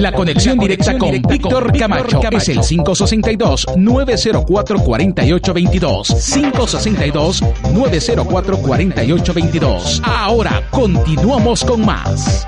La conexión directa con Víctor Camacho es el 562-904-4822. 562-904-4822. Ahora continuamos con más.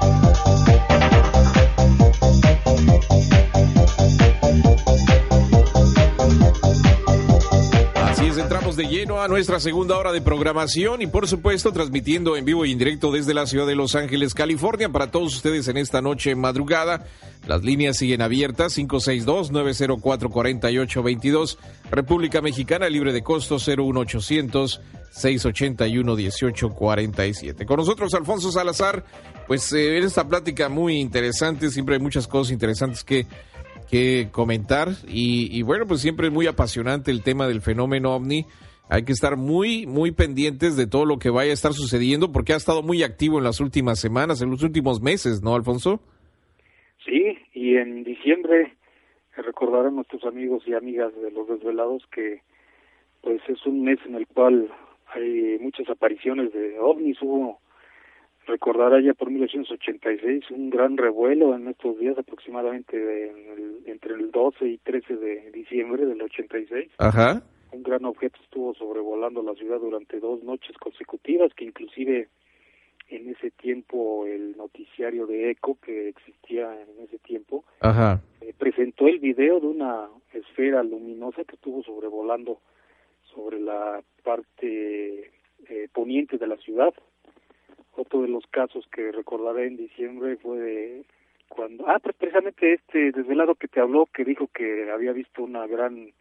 Así es, entramos de lleno a nuestra segunda hora de programación y por supuesto transmitiendo en vivo y en directo desde la ciudad de Los Ángeles, California, para todos ustedes en esta noche madrugada. Las líneas siguen abiertas 562-904-4822, República Mexicana libre de costo 01800 681 1847. Con nosotros Alfonso Salazar, pues eh, en esta plática muy interesante, siempre hay muchas cosas interesantes que que comentar y, y, bueno, pues siempre es muy apasionante el tema del fenómeno ovni. Hay que estar muy, muy pendientes de todo lo que vaya a estar sucediendo porque ha estado muy activo en las últimas semanas, en los últimos meses, ¿no, Alfonso? Sí, y en diciembre recordarán nuestros amigos y amigas de los desvelados que pues es un mes en el cual hay muchas apariciones de ovnis, hubo recordará ya por 1986 un gran revuelo en estos días aproximadamente de, el, entre el 12 y 13 de diciembre del 86. Ajá. Un gran objeto estuvo sobrevolando la ciudad durante dos noches consecutivas que inclusive en ese tiempo el noticiario de ECO que existía en ese tiempo Ajá. Eh, presentó el video de una esfera luminosa que estuvo sobrevolando sobre la parte eh, poniente de la ciudad. Otro de los casos que recordaré en diciembre fue de cuando ah pues precisamente este desvelado que te habló que dijo que había visto una gran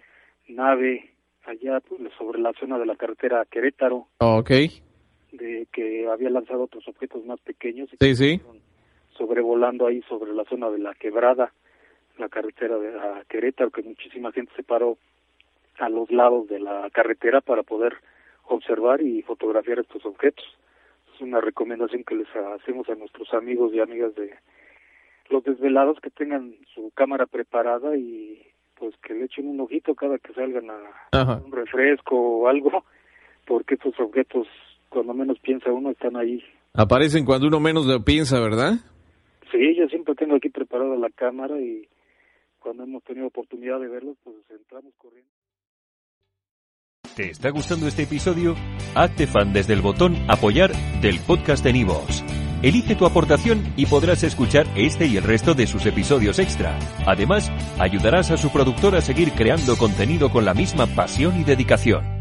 nave allá pues, sobre la zona de la carretera Querétaro. Okay de que había lanzado otros objetos más pequeños y sí sí sobrevolando ahí sobre la zona de la quebrada la carretera de la Querétaro que muchísima gente se paró a los lados de la carretera para poder observar y fotografiar estos objetos una recomendación que les hacemos a nuestros amigos y amigas de los desvelados que tengan su cámara preparada y pues que le echen un ojito cada que salgan a Ajá. un refresco o algo, porque estos objetos, cuando menos piensa uno, están ahí. Aparecen cuando uno menos lo piensa, ¿verdad? Sí, yo siempre tengo aquí preparada la cámara y cuando hemos tenido oportunidad de verlos, pues entramos corriendo. ¿Te está gustando este episodio? Hazte fan desde el botón Apoyar del podcast de Nivos. Elige tu aportación y podrás escuchar este y el resto de sus episodios extra. Además, ayudarás a su productor a seguir creando contenido con la misma pasión y dedicación.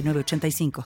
906985.